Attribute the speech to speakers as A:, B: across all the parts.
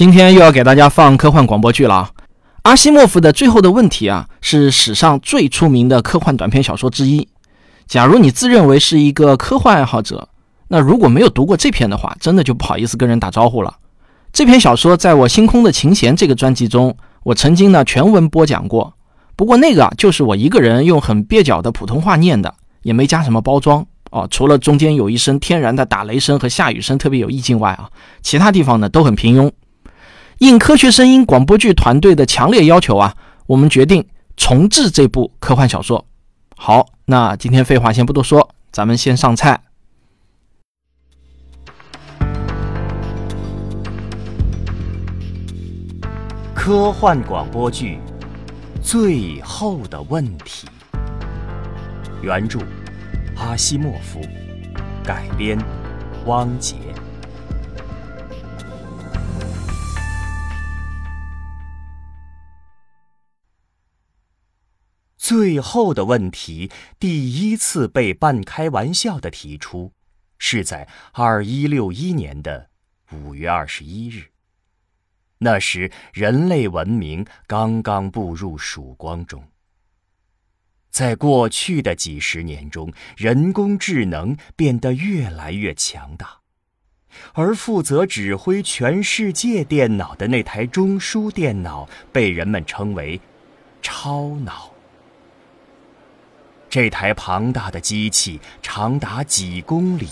A: 今天又要给大家放科幻广播剧了！阿西莫夫的《最后的问题》啊，是史上最出名的科幻短篇小说之一。假如你自认为是一个科幻爱好者，那如果没有读过这篇的话，真的就不好意思跟人打招呼了。这篇小说在我《星空的琴弦》这个专辑中，我曾经呢全文播讲过。不过那个啊，就是我一个人用很蹩脚的普通话念的，也没加什么包装哦。除了中间有一声天然的打雷声和下雨声特别有意境外啊，其他地方呢都很平庸。应科学声音广播剧团队的强烈要求啊，我们决定重制这部科幻小说。好，那今天废话先不多说，咱们先上菜。
B: 科幻广播剧《最后的问题》，原著阿西莫夫，改编汪杰。最后的问题第一次被半开玩笑的提出，是在二一六一年的五月二十一日。那时人类文明刚刚步入曙光中。在过去的几十年中，人工智能变得越来越强大，而负责指挥全世界电脑的那台中枢电脑，被人们称为“超脑”。这台庞大的机器长达几公里，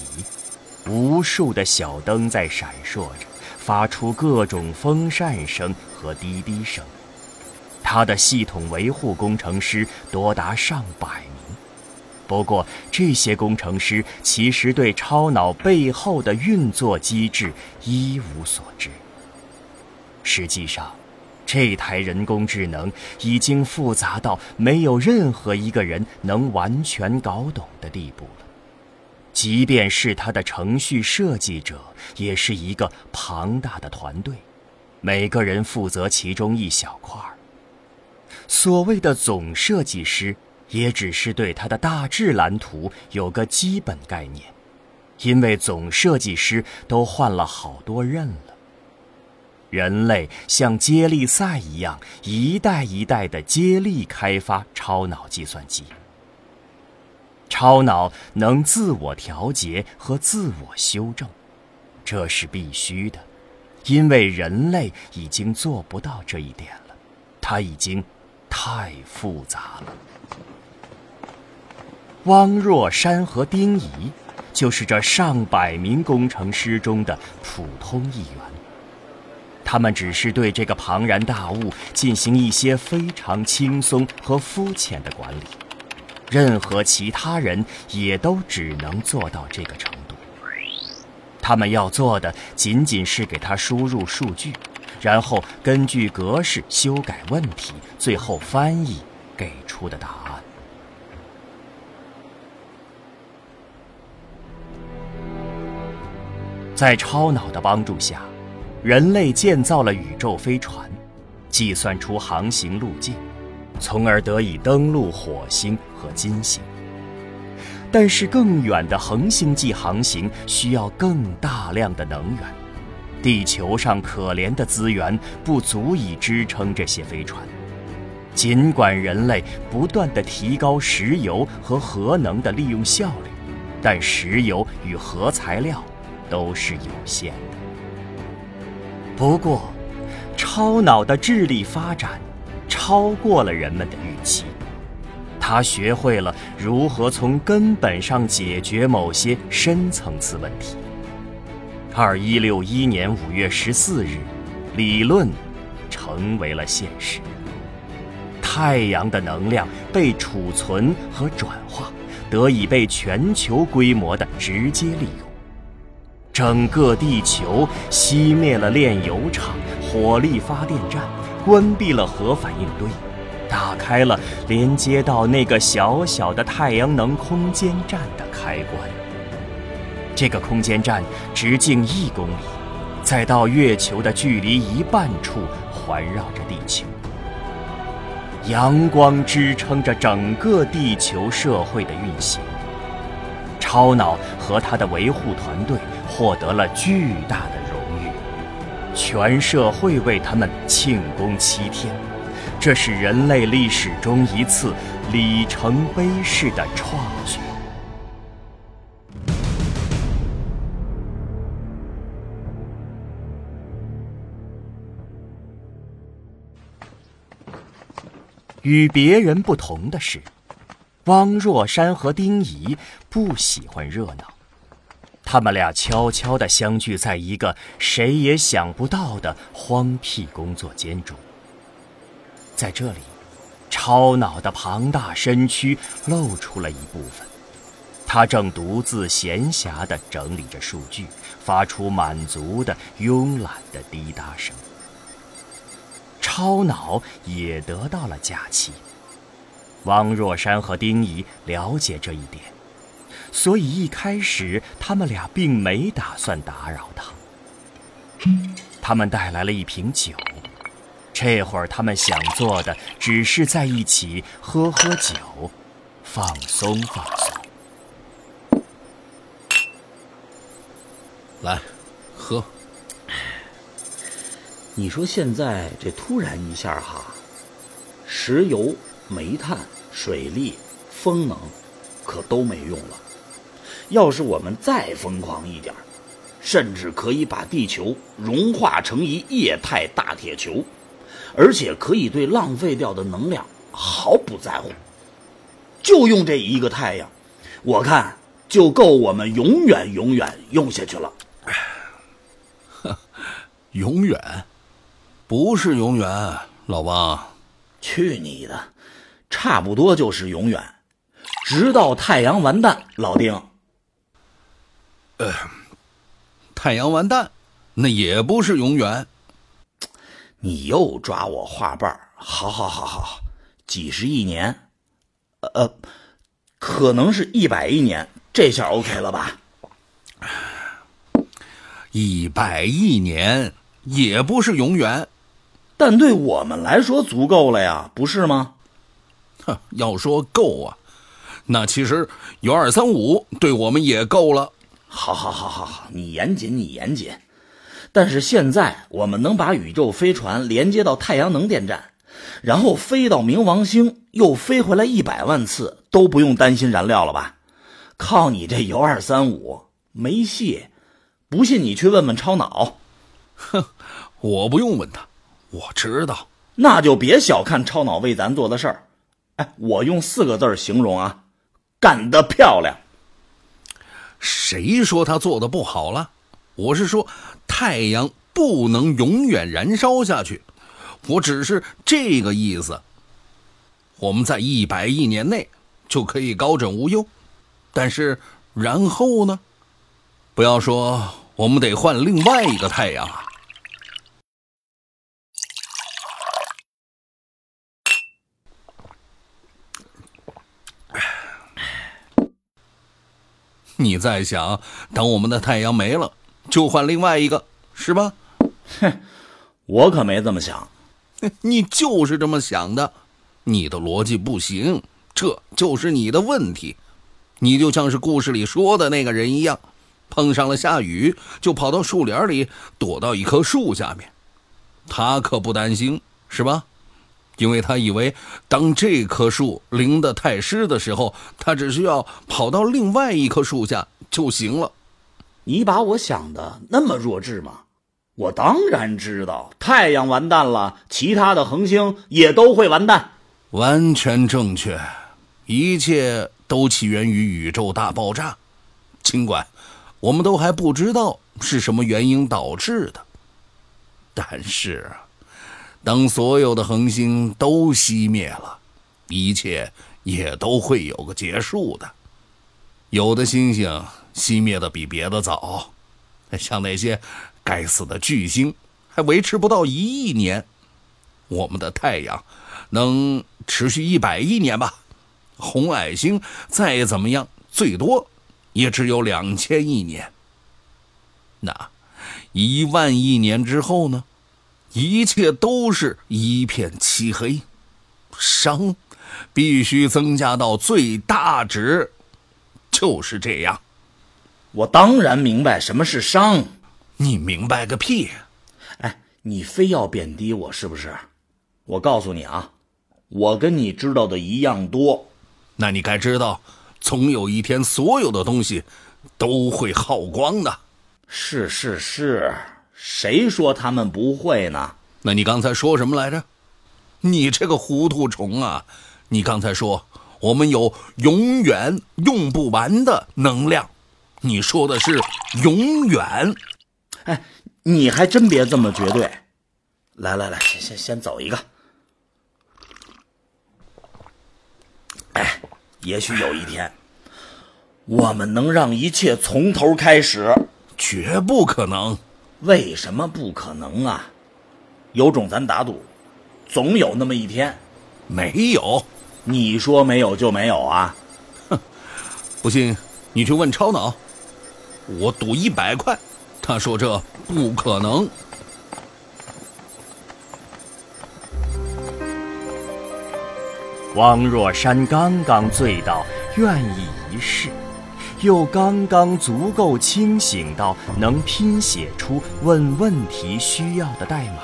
B: 无数的小灯在闪烁着，发出各种风扇声和滴滴声。它的系统维护工程师多达上百名，不过这些工程师其实对超脑背后的运作机制一无所知。实际上。这台人工智能已经复杂到没有任何一个人能完全搞懂的地步了，即便是它的程序设计者，也是一个庞大的团队，每个人负责其中一小块儿。所谓的总设计师，也只是对它的大致蓝图有个基本概念，因为总设计师都换了好多任了。人类像接力赛一样，一代一代的接力开发超脑计算机。超脑能自我调节和自我修正，这是必须的，因为人类已经做不到这一点了，它已经太复杂了。汪若山和丁仪，就是这上百名工程师中的普通一员。他们只是对这个庞然大物进行一些非常轻松和肤浅的管理，任何其他人也都只能做到这个程度。他们要做的仅仅是给他输入数据，然后根据格式修改问题，最后翻译给出的答案。在超脑的帮助下。人类建造了宇宙飞船，计算出航行路径，从而得以登陆火星和金星。但是，更远的恒星际航行需要更大量的能源，地球上可怜的资源不足以支撑这些飞船。尽管人类不断地提高石油和核能的利用效率，但石油与核材料都是有限的。不过，超脑的智力发展超过了人们的预期。他学会了如何从根本上解决某些深层次问题。二一六一年五月十四日，理论成为了现实。太阳的能量被储存和转化，得以被全球规模的直接利用。整个地球熄灭了炼油厂、火力发电站，关闭了核反应堆，打开了连接到那个小小的太阳能空间站的开关。这个空间站直径一公里，在到月球的距离一半处环绕着地球。阳光支撑着整个地球社会的运行。超脑和他的维护团队。获得了巨大的荣誉，全社会为他们庆功七天。这是人类历史中一次里程碑式的创举。与别人不同的是，汪若山和丁仪不喜欢热闹。他们俩悄悄地相聚在一个谁也想不到的荒僻工作间中。在这里，超脑的庞大身躯露出了一部分，他正独自闲暇地整理着数据，发出满足的慵懒的滴答声。超脑也得到了假期。汪若山和丁仪了解这一点，所以一开始他们俩并没打算打扰他。他们带来了一瓶酒，这会儿他们想做的只是在一起喝喝酒，放松放松。
C: 来，喝。你说现在这突然一下哈，石油、煤炭、水利、风能，可都没用了。要是我们再疯狂一点，甚至可以把地球融化成一液态大铁球，而且可以对浪费掉的能量毫不在乎，就用这一个太阳，我看就够我们永远永远用下去了。
D: 呵，永远。不是永远，老王。
C: 去你的，差不多就是永远，直到太阳完蛋，老丁。
D: 呃，太阳完蛋，那也不是永远。
C: 你又抓我话瓣儿，好好好好，几十亿年，呃，可能是一百亿年，这下 OK 了吧？
D: 一百亿年也不是永远。
C: 但对我们来说足够了呀，不是吗？
D: 哼，要说够啊，那其实有二三五对我们也够了。
C: 好，好，好，好，好，你严谨，你严谨。但是现在我们能把宇宙飞船连接到太阳能电站，然后飞到冥王星，又飞回来一百万次，都不用担心燃料了吧？靠你这铀二三五没戏。不信你去问问超脑。
D: 哼，我不用问他。我知道，
C: 那就别小看超脑为咱做的事儿。哎，我用四个字形容啊，干得漂亮。
D: 谁说他做的不好了？我是说，太阳不能永远燃烧下去。我只是这个意思。我们在一百亿年内就可以高枕无忧，但是然后呢？不要说我们得换另外一个太阳啊。你在想，等我们的太阳没了，就换另外一个，是吧？
C: 哼，我可没这么想。
D: 你就是这么想的，你的逻辑不行，这就是你的问题。你就像是故事里说的那个人一样，碰上了下雨，就跑到树林里躲到一棵树下面。他可不担心，是吧？因为他以为，当这棵树淋得太湿的时候，他只需要跑到另外一棵树下就行了。
C: 你把我想的那么弱智吗？我当然知道，太阳完蛋了，其他的恒星也都会完蛋。
D: 完全正确，一切都起源于宇宙大爆炸，尽管我们都还不知道是什么原因导致的，但是。当所有的恒星都熄灭了，一切也都会有个结束的。有的星星熄灭的比别的早，像那些该死的巨星，还维持不到一亿年。我们的太阳能持续一百亿年吧？红矮星再怎么样，最多也只有两千亿年。那一万亿年之后呢？一切都是一片漆黑，伤必须增加到最大值，就是这样。
C: 我当然明白什么是伤，
D: 你明白个屁！
C: 哎，你非要贬低我是不是？我告诉你啊，我跟你知道的一样多。
D: 那你该知道，总有一天所有的东西都会耗光的。
C: 是是是，谁说他们不会呢？
D: 那你刚才说什么来着？你这个糊涂虫啊！你刚才说我们有永远用不完的能量，你说的是永远。
C: 哎，你还真别这么绝对。来来来，先先先走一个。哎，也许有一天，我们能让一切从头开始。
D: 绝不可能！
C: 为什么不可能啊？有种咱打赌，总有那么一天。
D: 没有，
C: 你说没有就没有啊？
D: 哼，不信你去问超脑。我赌一百块，他说这不可能。
B: 王若山刚刚醉到愿意一试，又刚刚足够清醒到能拼写出问问题需要的代码。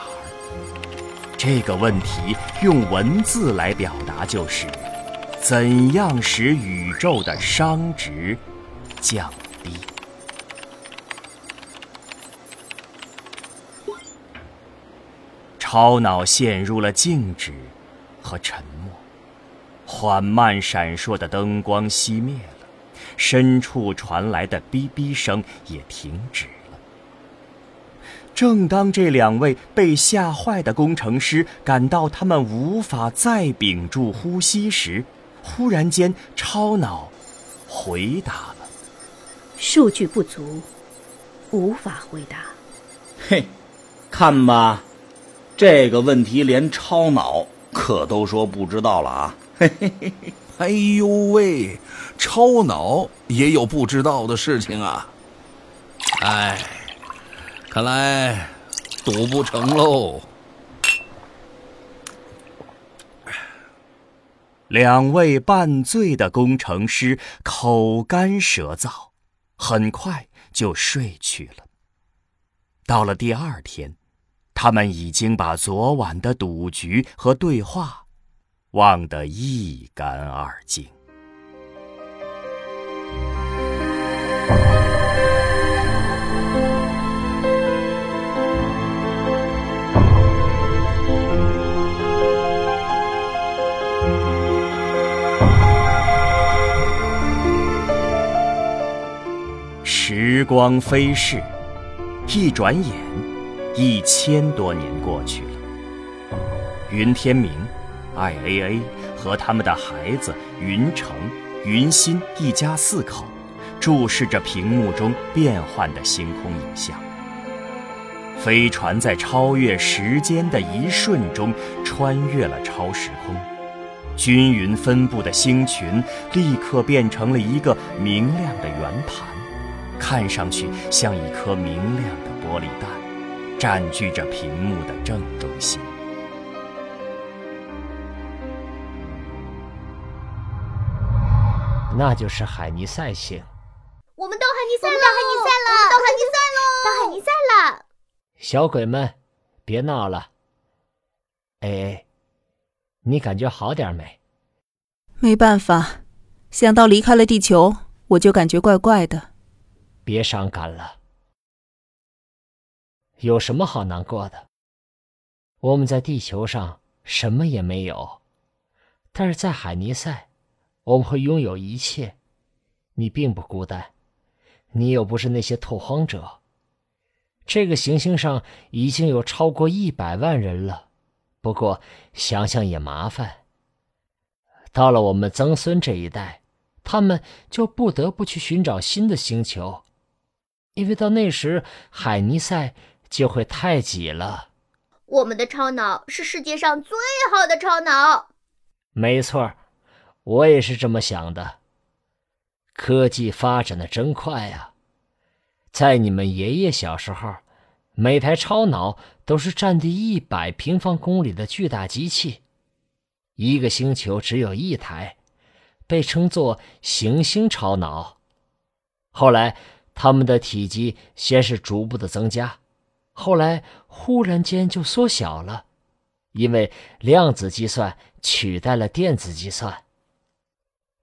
B: 这个问题用文字来表达就是：怎样使宇宙的熵值降低？超脑陷入了静止和沉默。缓慢闪烁的灯光熄灭了，深处传来的哔哔声也停止了。正当这两位被吓坏的工程师感到他们无法再屏住呼吸时，忽然间，超脑回答了：“
E: 数据不足，无法回答。”
C: 嘿，看吧，这个问题连超脑可都说不知道了啊！嘿嘿嘿嘿，
D: 哎呦喂，超脑也有不知道的事情啊！哎，看来赌不成喽。
B: 两位半醉的工程师口干舌燥，很快就睡去了。到了第二天，他们已经把昨晚的赌局和对话。忘得一干二净。时光飞逝，一转眼，一千多年过去了。云天明。I A A 和他们的孩子云城、云心一家四口，注视着屏幕中变幻的星空影像。飞船在超越时间的一瞬中穿越了超时空，均匀分布的星群立刻变成了一个明亮的圆盘，看上去像一颗明亮的玻璃弹，占据着屏幕的正中心。
F: 那就是海尼赛星。
G: 我们到海尼赛了！到海尼赛了！到海尼赛喽！到海尼赛了！
F: 小鬼们，别闹了。哎哎，你感觉好点没？
H: 没办法，想到离开了地球，我就感觉怪怪的。
F: 别伤感了。有什么好难过的？我们在地球上什么也没有，但是在海尼赛。我们会拥有一切，你并不孤单，你又不是那些拓荒者。这个行星上已经有超过一百万人了，不过想想也麻烦。到了我们曾孙这一代，他们就不得不去寻找新的星球，因为到那时海尼塞就会太挤了。
G: 我们的超脑是世界上最好的超脑，
F: 没错。我也是这么想的。科技发展的真快呀！在你们爷爷小时候，每台超脑都是占地一百平方公里的巨大机器，一个星球只有一台，被称作行星超脑。后来，它们的体积先是逐步的增加，后来忽然间就缩小了，因为量子计算取代了电子计算。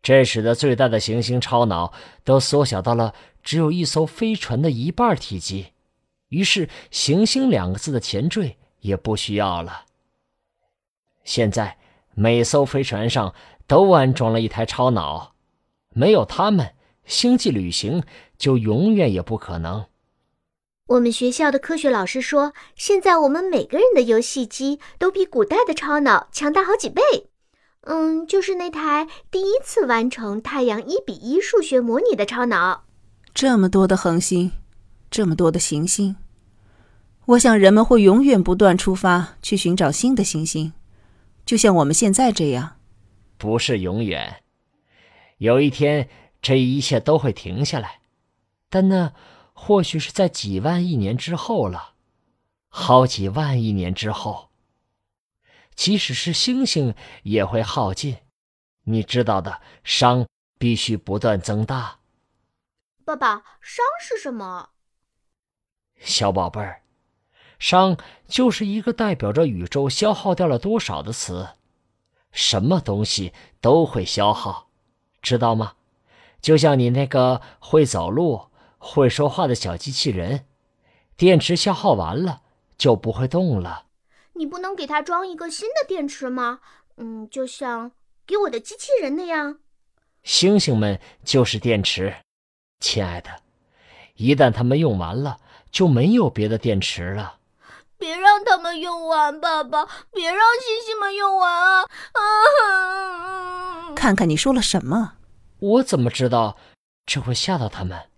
F: 这使得最大的行星超脑都缩小到了只有一艘飞船的一半体积，于是“行星”两个字的前缀也不需要了。现在每艘飞船上都安装了一台超脑，没有它们，星际旅行就永远也不可能。
G: 我们学校的科学老师说，现在我们每个人的游戏机都比古代的超脑强大好几倍。嗯，就是那台第一次完成太阳一比一数学模拟的超脑。
H: 这么多的恒星，这么多的行星，我想人们会永远不断出发去寻找新的行星，就像我们现在这样。
F: 不是永远，有一天这一切都会停下来，但那或许是在几万亿年之后了，好几万亿年之后。即使是星星也会耗尽，你知道的，熵必须不断增大。
G: 爸爸，熵是什么？
F: 小宝贝儿，熵就是一个代表着宇宙消耗掉了多少的词。什么东西都会消耗，知道吗？就像你那个会走路、会说话的小机器人，电池消耗完了就不会动了。
G: 你不能给它装一个新的电池吗？嗯，就像给我的机器人那样。
F: 星星们就是电池，亲爱的，一旦它们用完了，就没有别的电池了。
G: 别让他们用完，爸爸，别让星星们用完啊！
H: 啊！看看你说了什么？
F: 我怎么知道这会吓到他们？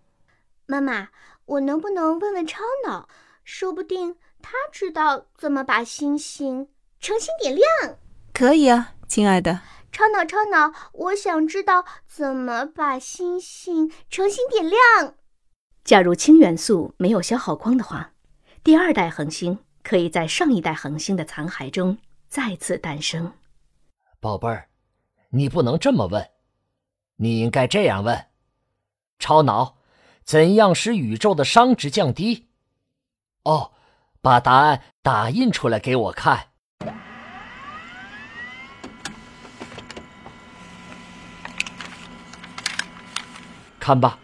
G: 妈妈，我能不能问问超脑？说不定。他知道怎么把星星重新点亮，
H: 可以啊，亲爱的。
G: 超脑，超脑，我想知道怎么把星星重新点亮。
E: 假如氢元素没有消耗光的话，第二代恒星可以在上一代恒星的残骸中再次诞生。
F: 宝贝儿，你不能这么问，你应该这样问：超脑，怎样使宇宙的熵值降低？哦。把答案打印出来给我看。看吧，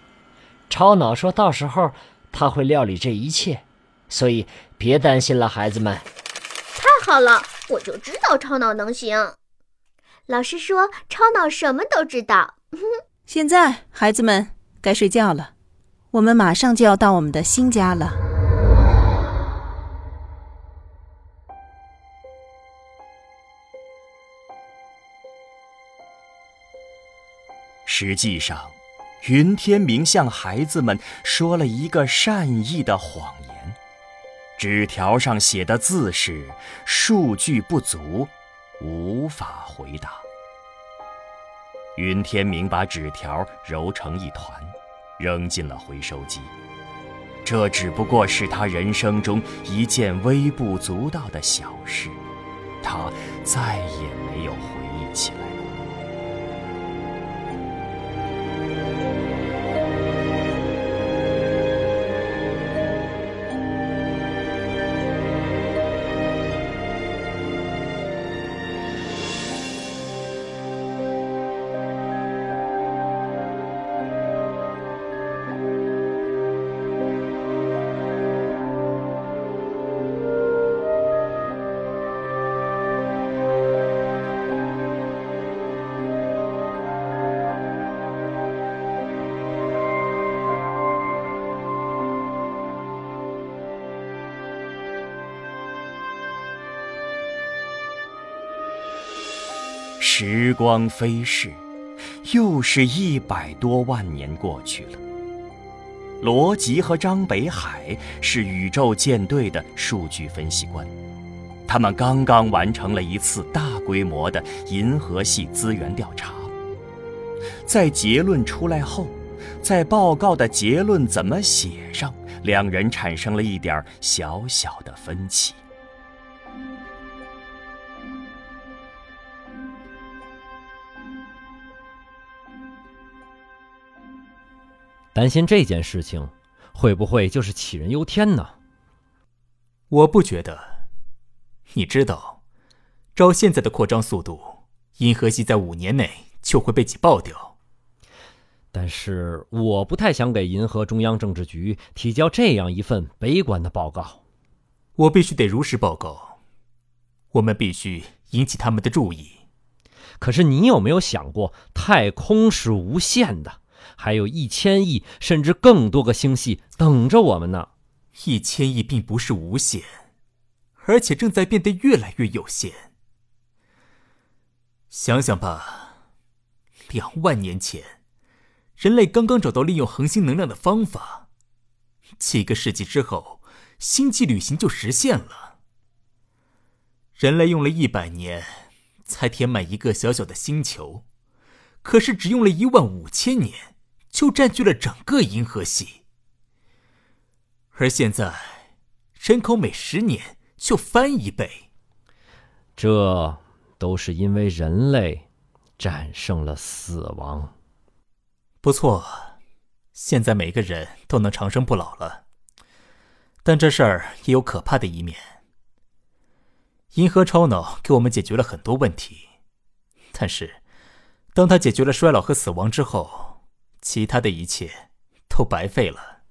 F: 超脑说到时候他会料理这一切，所以别担心了，孩子们。
G: 太好了，我就知道超脑能行。老师说超脑什么都知道。
H: 现在，孩子们该睡觉了，我们马上就要到我们的新家了。
B: 实际上，云天明向孩子们说了一个善意的谎言。纸条上写的字是“数据不足，无法回答”。云天明把纸条揉成一团，扔进了回收机。这只不过是他人生中一件微不足道的小事，他再也没有回忆起来。光飞逝，又是一百多万年过去了。罗辑和张北海是宇宙舰队的数据分析官，他们刚刚完成了一次大规模的银河系资源调查。在结论出来后，在报告的结论怎么写上，两人产生了一点小小的分歧。
I: 担心这件事情，会不会就是杞人忧天呢？我不觉得。你知道，照现在的扩张速度，银河系在五年内就会被挤爆掉。
J: 但是，我不太想给银河中央政治局提交这样一份悲观的报告。
I: 我必须得如实报告。我们必须引起他们的注意。
J: 可是，你有没有想过，太空是无限的，还有一千亿甚至更多个星系等着我们呢？
I: 一千亿并不是无限，而且正在变得越来越有限。想想吧，两万年前，人类刚刚找到利用恒星能量的方法，几个世纪之后，星际旅行就实现了。人类用了一百年。才填满一个小小的星球，可是只用了一万五千年，就占据了整个银河系。而现在，人口每十年就翻一倍。
J: 这都是因为人类战胜了死亡。
I: 不错，现在每个人都能长生不老了。但这事儿也有可怕的一面。银河超脑给我们解决了很多问题，但是，当它解决了衰老和死亡之后，其他的一切都白费了。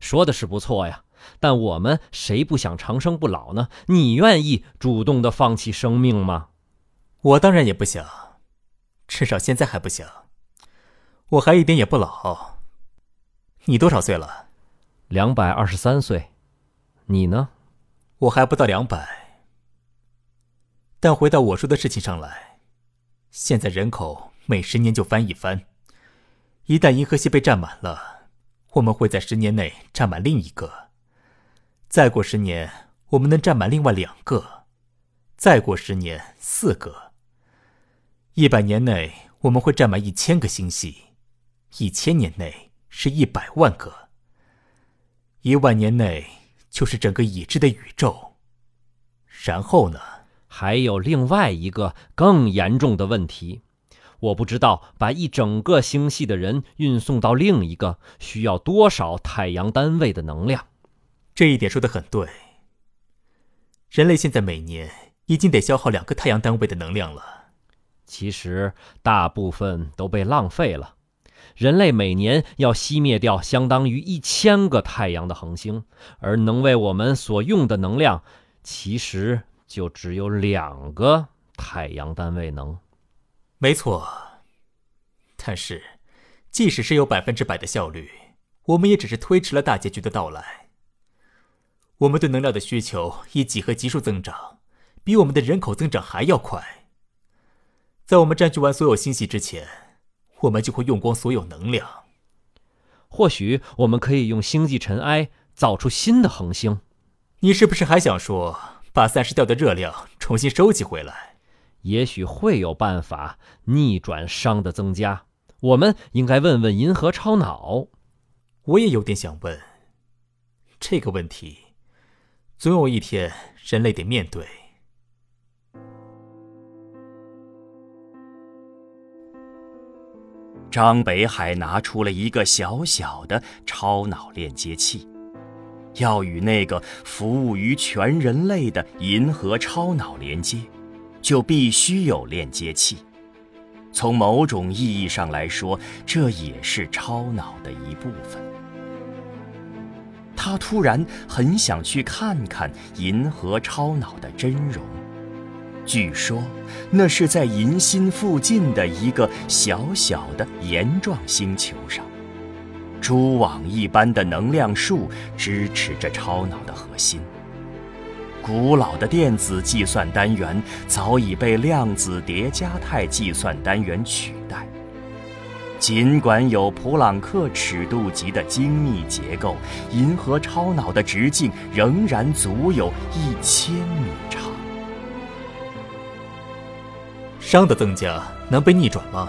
J: 说的是不错呀，但我们谁不想长生不老呢？你愿意主动的放弃生命吗？
I: 我当然也不想，至少现在还不想。我还一点也不老。你多少岁了？
J: 两百二十三岁。你呢？
I: 我还不到两百。但回到我说的事情上来，现在人口每十年就翻一番，一旦银河系被占满了，我们会在十年内占满另一个，再过十年我们能占满另外两个，再过十年四个，一百年内我们会占满一千个星系，一千年内是一百万个，一万年内就是整个已知的宇宙，然后呢？
J: 还有另外一个更严重的问题，我不知道把一整个星系的人运送到另一个需要多少太阳单位的能量。
I: 这一点说的很对。人类现在每年已经得消耗两个太阳单位的能量了，
J: 其实大部分都被浪费了。人类每年要熄灭掉相当于一千个太阳的恒星，而能为我们所用的能量，其实。就只有两个太阳单位能，
I: 没错。但是，即使是有百分之百的效率，我们也只是推迟了大结局的到来。我们对能量的需求以几何级数增长，比我们的人口增长还要快。在我们占据完所有星系之前，我们就会用光所有能量。
J: 或许我们可以用星际尘埃造出新的恒星。
I: 你是不是还想说？把散失掉的热量重新收集回来，
J: 也许会有办法逆转熵的增加。我们应该问问银河超脑。
I: 我也有点想问这个问题，总有一天人类得面对。
B: 张北海拿出了一个小小的超脑链接器。要与那个服务于全人类的银河超脑连接，就必须有链接器。从某种意义上来说，这也是超脑的一部分。他突然很想去看看银河超脑的真容。据说，那是在银心附近的一个小小的岩状星球上。蛛网一般的能量束支持着超脑的核心。古老的电子计算单元早已被量子叠加态计算单元取代。尽管有普朗克尺度级的精密结构，银河超脑的直径仍然足有一千米长。
I: 熵的增加能被逆转吗？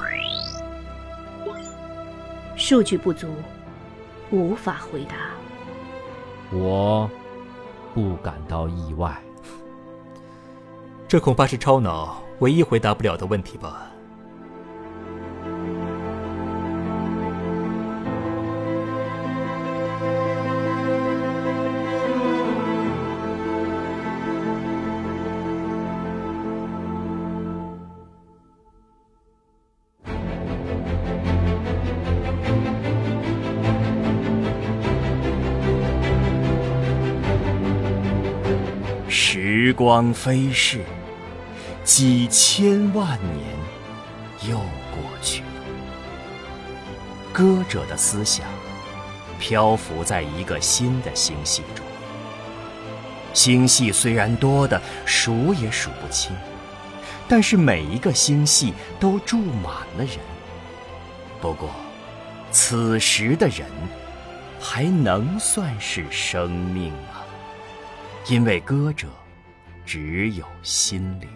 E: 数据不足。无法回答。
J: 我不感到意外。
I: 这恐怕是超脑唯一回答不了的问题吧。
B: 时光飞逝，几千万年又过去了。歌者的思想漂浮在一个新的星系中，星系虽然多的数也数不清，但是每一个星系都住满了人。不过，此时的人还能算是生命吗？因为歌者只有心灵，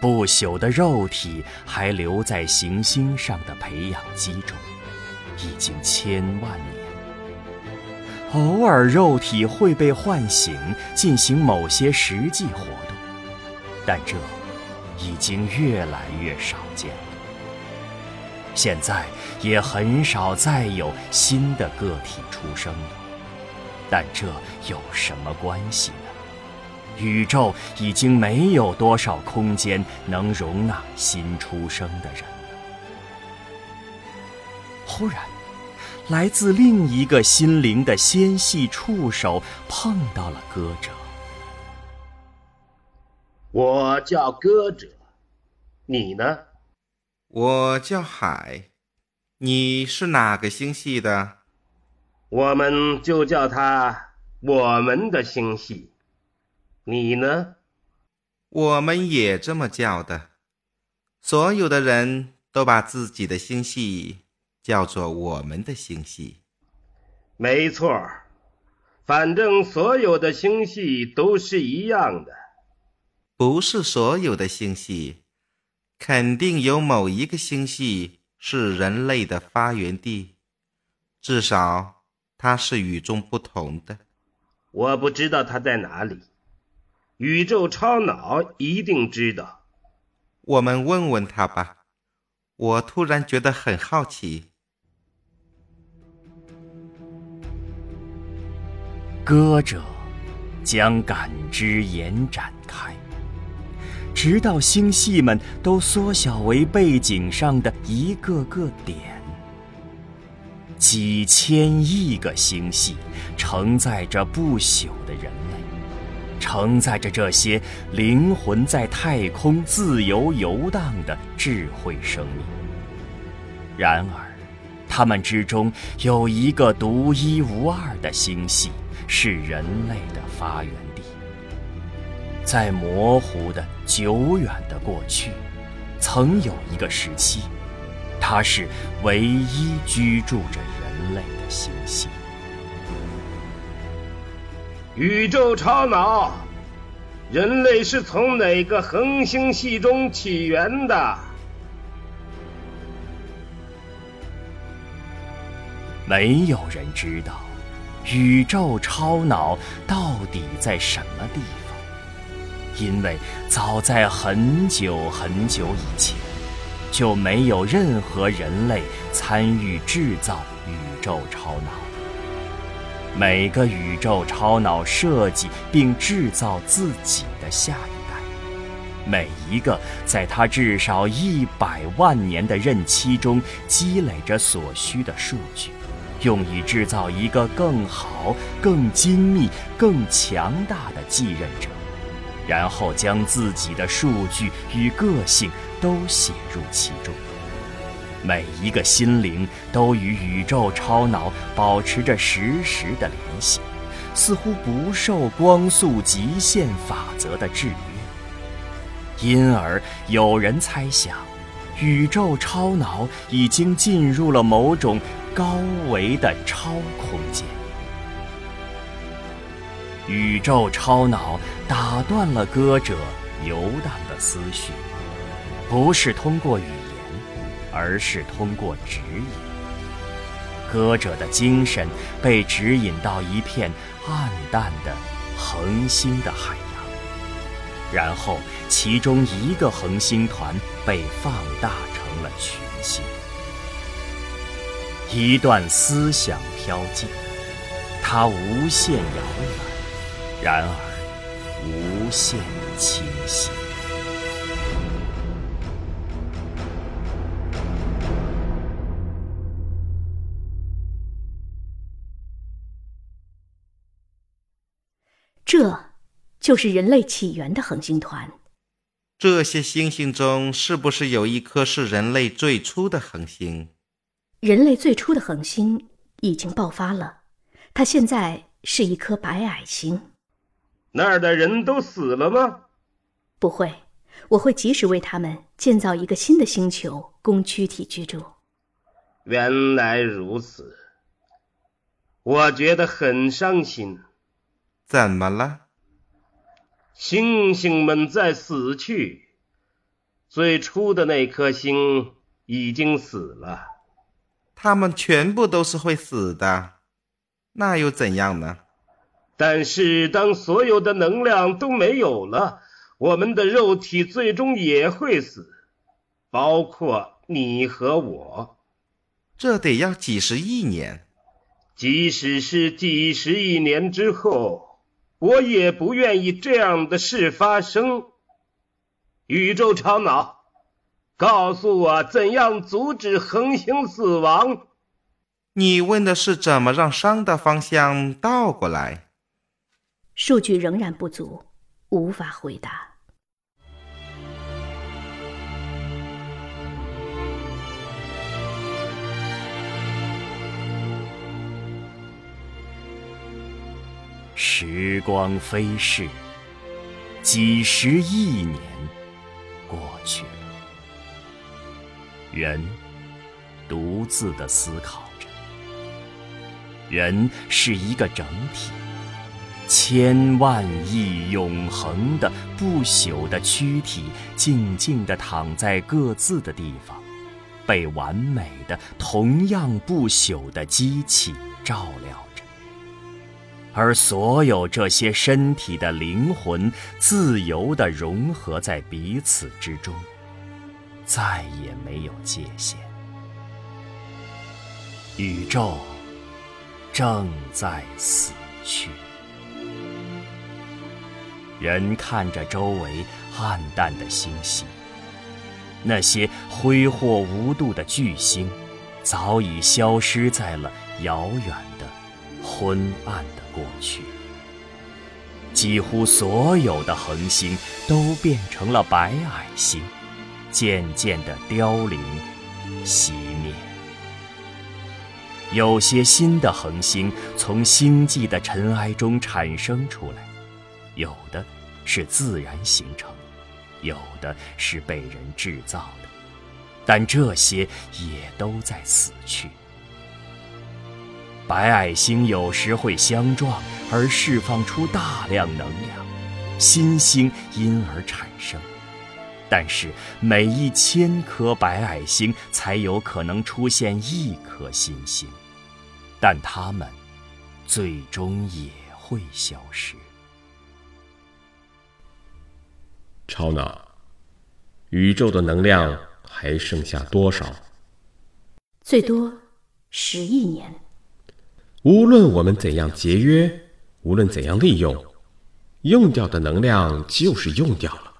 B: 不朽的肉体还留在行星上的培养基中，已经千万年。偶尔肉体会被唤醒，进行某些实际活动，但这已经越来越少见了。现在也很少再有新的个体出生了。但这有什么关系？宇宙已经没有多少空间能容纳新出生的人了。忽然，来自另一个心灵的纤细触手碰到了歌者。
K: 我叫歌者，你呢？
L: 我叫海，你是哪个星系的？
K: 我们就叫它我们的星系。你呢？
L: 我们也这么叫的。所有的人都把自己的星系叫做我们的星系。
K: 没错，反正所有的星系都是一样的。
L: 不是所有的星系，肯定有某一个星系是人类的发源地，至少。它是与众不同的，
K: 我不知道它在哪里。宇宙超脑一定知道，
L: 我们问问他吧。我突然觉得很好奇。
B: 歌者将感知延展开，直到星系们都缩小为背景上的一个个点。几千亿个星系承载着不朽的人类，承载着这些灵魂在太空自由游荡的智慧生命。然而，他们之中有一个独一无二的星系，是人类的发源地。在模糊的、久远的过去，曾有一个时期。它是唯一居住着人类的星系。
K: 宇宙超脑，人类是从哪个恒星系中起源的？
B: 没有人知道，宇宙超脑到底在什么地方，因为早在很久很久以前。就没有任何人类参与制造宇宙超脑。每个宇宙超脑设计并制造自己的下一代，每一个在它至少一百万年的任期中积累着所需的数据，用以制造一个更好、更精密、更强大的继任者。然后将自己的数据与个性都写入其中。每一个心灵都与宇宙超脑保持着实时的联系，似乎不受光速极限法则的制约。因而有人猜想，宇宙超脑已经进入了某种高维的超空间。宇宙超脑打断了歌者游荡的思绪，不是通过语言，而是通过指引。歌者的精神被指引到一片暗淡的恒星的海洋，然后其中一个恒星团被放大成了群星。一段思想飘进，它无限遥远。然而，无限清晰。
E: 就是人类起源的恒星团。
L: 这些星星中是不是有一颗是人类最初的恒星？
E: 人类最初的恒星已经爆发了，它现在是一颗白矮星。
K: 那儿的人都死了吗？
E: 不会，我会及时为他们建造一个新的星球，供躯体居住。
K: 原来如此，我觉得很伤心。
L: 怎么了？
K: 星星们在死去，最初的那颗星已经死了。
L: 他们全部都是会死的，那又怎样呢？
K: 但是当所有的能量都没有了，我们的肉体最终也会死，包括你和我。
L: 这得要几十亿年，
K: 即使是几十亿年之后。我也不愿意这样的事发生。宇宙超脑，告诉我怎样阻止恒星死亡？
L: 你问的是怎么让熵的方向倒过来？
E: 数据仍然不足，无法回答。
B: 时光飞逝，几十亿年过去了，人独自的思考着。人是一个整体，千万亿永恒的不朽的躯体，静静的躺在各自的地方，被完美的、同样不朽的机器照料。而所有这些身体的灵魂，自由地融合在彼此之中，再也没有界限。宇宙正在死去，人看着周围暗淡的星系，那些挥霍无度的巨星，早已消失在了遥远的昏暗。过去，几乎所有的恒星都变成了白矮星，渐渐的凋零、熄灭。有些新的恒星从星际的尘埃中产生出来，有的是自然形成，有的是被人制造的，但这些也都在死去。白矮星有时会相撞而释放出大量能量，新星因而产生。但是每一千颗白矮星才有可能出现一颗新星，但它们最终也会消失。
M: 超脑，宇宙的能量还剩下多少？
E: 最多十亿年。
M: 无论我们怎样节约，无论怎样利用，用掉的能量就是用掉了，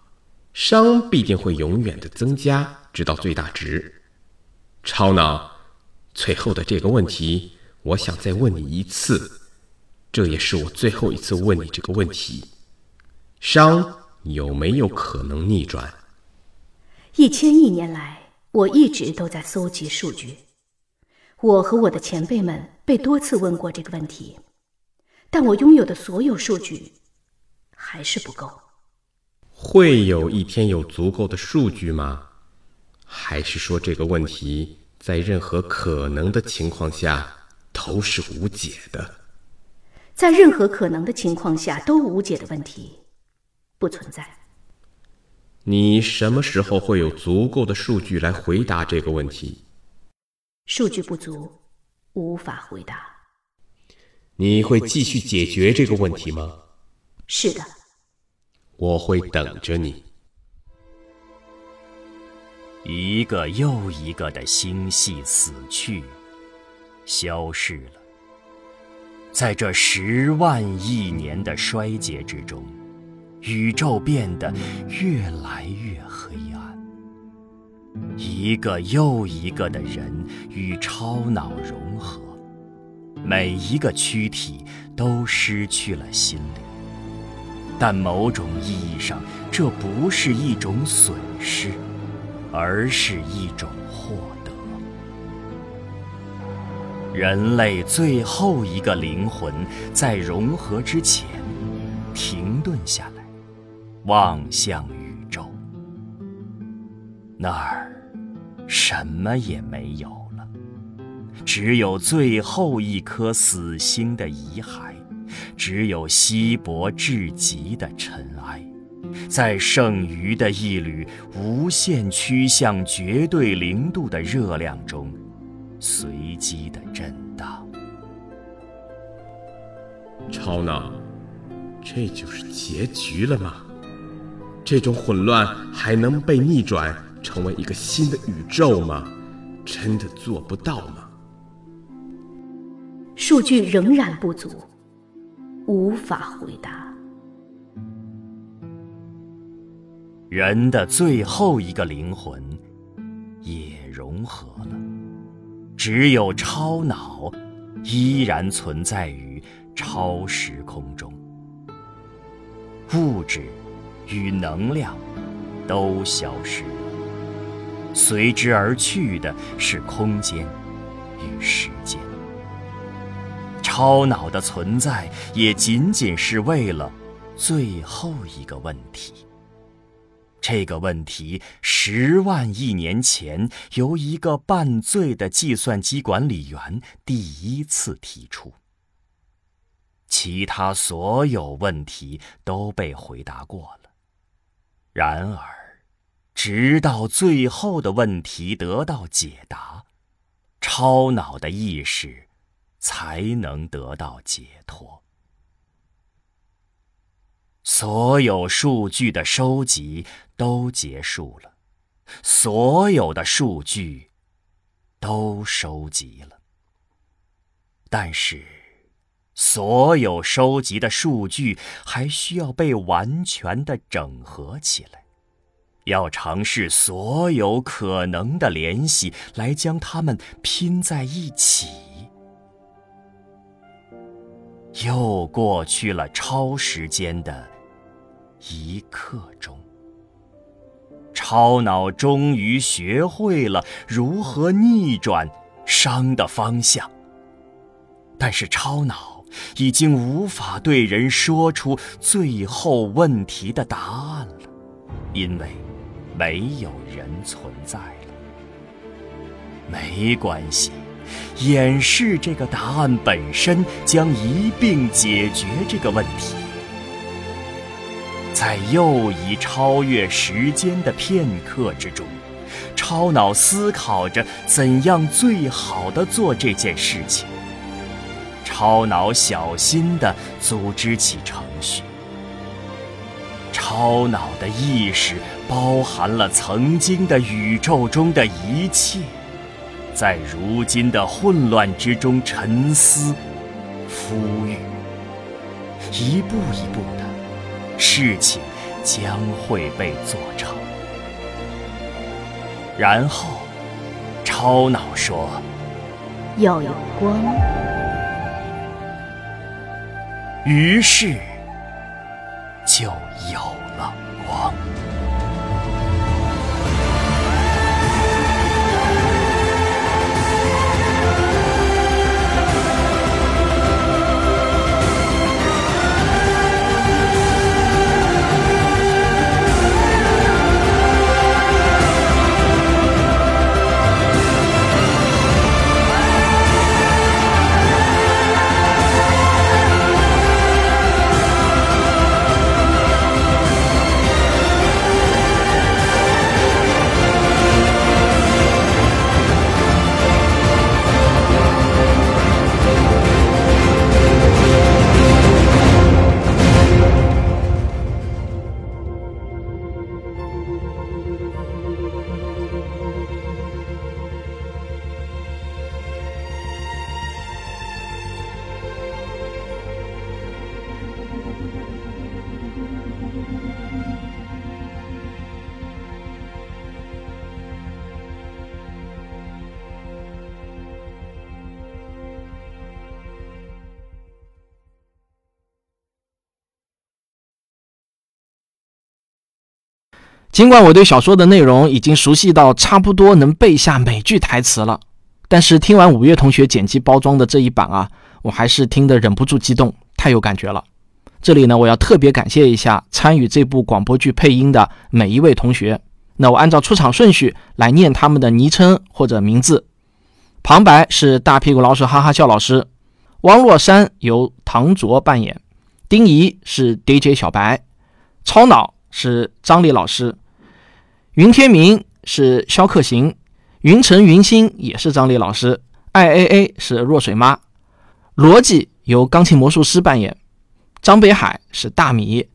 M: 熵必定会永远的增加，直到最大值。超脑，最后的这个问题，我想再问你一次，这也是我最后一次问你这个问题：熵有没有可能逆转？
E: 一千亿年来，我一直都在搜集数据。我和我的前辈们被多次问过这个问题，但我拥有的所有数据还是不够。
M: 会有一天有足够的数据吗？还是说这个问题在任何可能的情况下都是无解的？
E: 在任何可能的情况下都无解的问题不存在。
M: 你什么时候会有足够的数据来回答这个问题？
E: 数据不足，无法回答。
M: 你会继续解决这个问题吗？
E: 是的，
M: 我会等着你。
B: 一个又一个的星系死去，消失了。在这十万亿年的衰竭之中，宇宙变得越来越黑暗。一个又一个的人与超脑融合，每一个躯体都失去了心灵。但某种意义上，这不是一种损失，而是一种获得。人类最后一个灵魂在融合之前，停顿下来，望向。那儿，什么也没有了，只有最后一颗死星的遗骸。只有稀薄至极的尘埃，在剩余的一缕无限趋向绝对零度的热量中，随机的震荡。
M: 超脑，这就是结局了吗？这种混乱还能被逆转成为一个新的宇宙吗？真的做不到吗？
E: 数据仍然不足。无法回答。
B: 人的最后一个灵魂也融合了，只有超脑依然存在于超时空中。物质与能量都消失了，随之而去的是空间与时间。超脑的存在也仅仅是为了最后一个问题。这个问题十万亿年前由一个半醉的计算机管理员第一次提出，其他所有问题都被回答过了。然而，直到最后的问题得到解答，超脑的意识。才能得到解脱。所有数据的收集都结束了，所有的数据都收集了，但是，所有收集的数据还需要被完全的整合起来，要尝试所有可能的联系来将它们拼在一起。又过去了超时间的一刻钟，超脑终于学会了如何逆转熵的方向。但是超脑已经无法对人说出最后问题的答案了，因为没有人存在了。没关系。演示这个答案本身将一并解决这个问题。在又一超越时间的片刻之中，超脑思考着怎样最好的做这件事情。超脑小心地组织起程序。超脑的意识包含了曾经的宇宙中的一切。在如今的混乱之中沉思、孵育，一步一步的，事情将会被做成。然后，超脑说：“
E: 要有光。”
B: 于是，就有了
A: 尽管我对小说的内容已经熟悉到差不多能背下每句台词了，但是听完五月同学剪辑包装的这一版啊，我还是听得忍不住激动，太有感觉了。这里呢，我要特别感谢一下参与这部广播剧配音的每一位同学。那我按照出场顺序来念他们的昵称或者名字。旁白是大屁股老鼠哈哈笑老师，汪若山由唐卓扮演，丁仪是 DJ 小白，超脑是张力老师。云天明是肖克行，云城云星也是张力老师，I A A 是若水妈，逻辑由钢琴魔术师扮演，张北海是大米，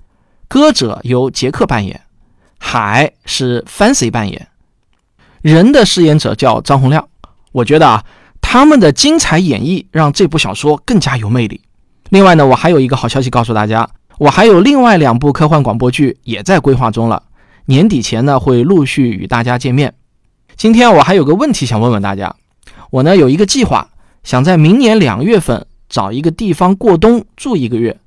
A: 歌者由杰克扮演，海是 Fancy 扮演，人的饰演者叫张洪亮。我觉得啊，他们的精彩演绎让这部小说更加有魅力。另外呢，我还有一个好消息告诉大家，我还有另外两部科幻广播剧也在规划中了。年底前呢，会陆续与大家见面。今天我还有个问题想问问大家，我呢有一个计划，想在明年两月份找一个地方过冬住一个月，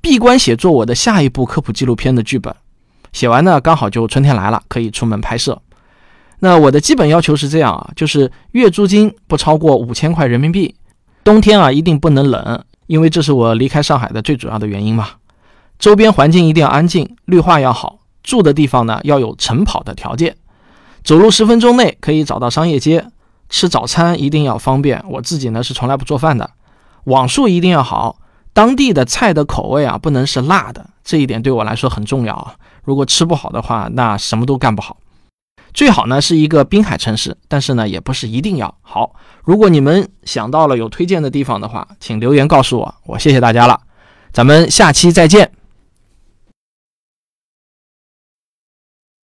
A: 闭关写作我的下一部科普纪录片的剧本。写完呢，刚好就春天来了，可以出门拍摄。那我的基本要求是这样啊，就是月租金不超过五千块人民币，冬天啊一定不能冷，因为这是我离开上海的最主要的原因嘛。周边环境一定要安静，绿化要好。住的地方呢要有晨跑的条件，走路十分钟内可以找到商业街。吃早餐一定要方便，我自己呢是从来不做饭的。网速一定要好，当地的菜的口味啊不能是辣的，这一点对我来说很重要啊。如果吃不好的话，那什么都干不好。最好呢是一个滨海城市，但是呢也不是一定要好。如果你们想到了有推荐的地方的话，请留言告诉我，我谢谢大家了，咱们下期再见。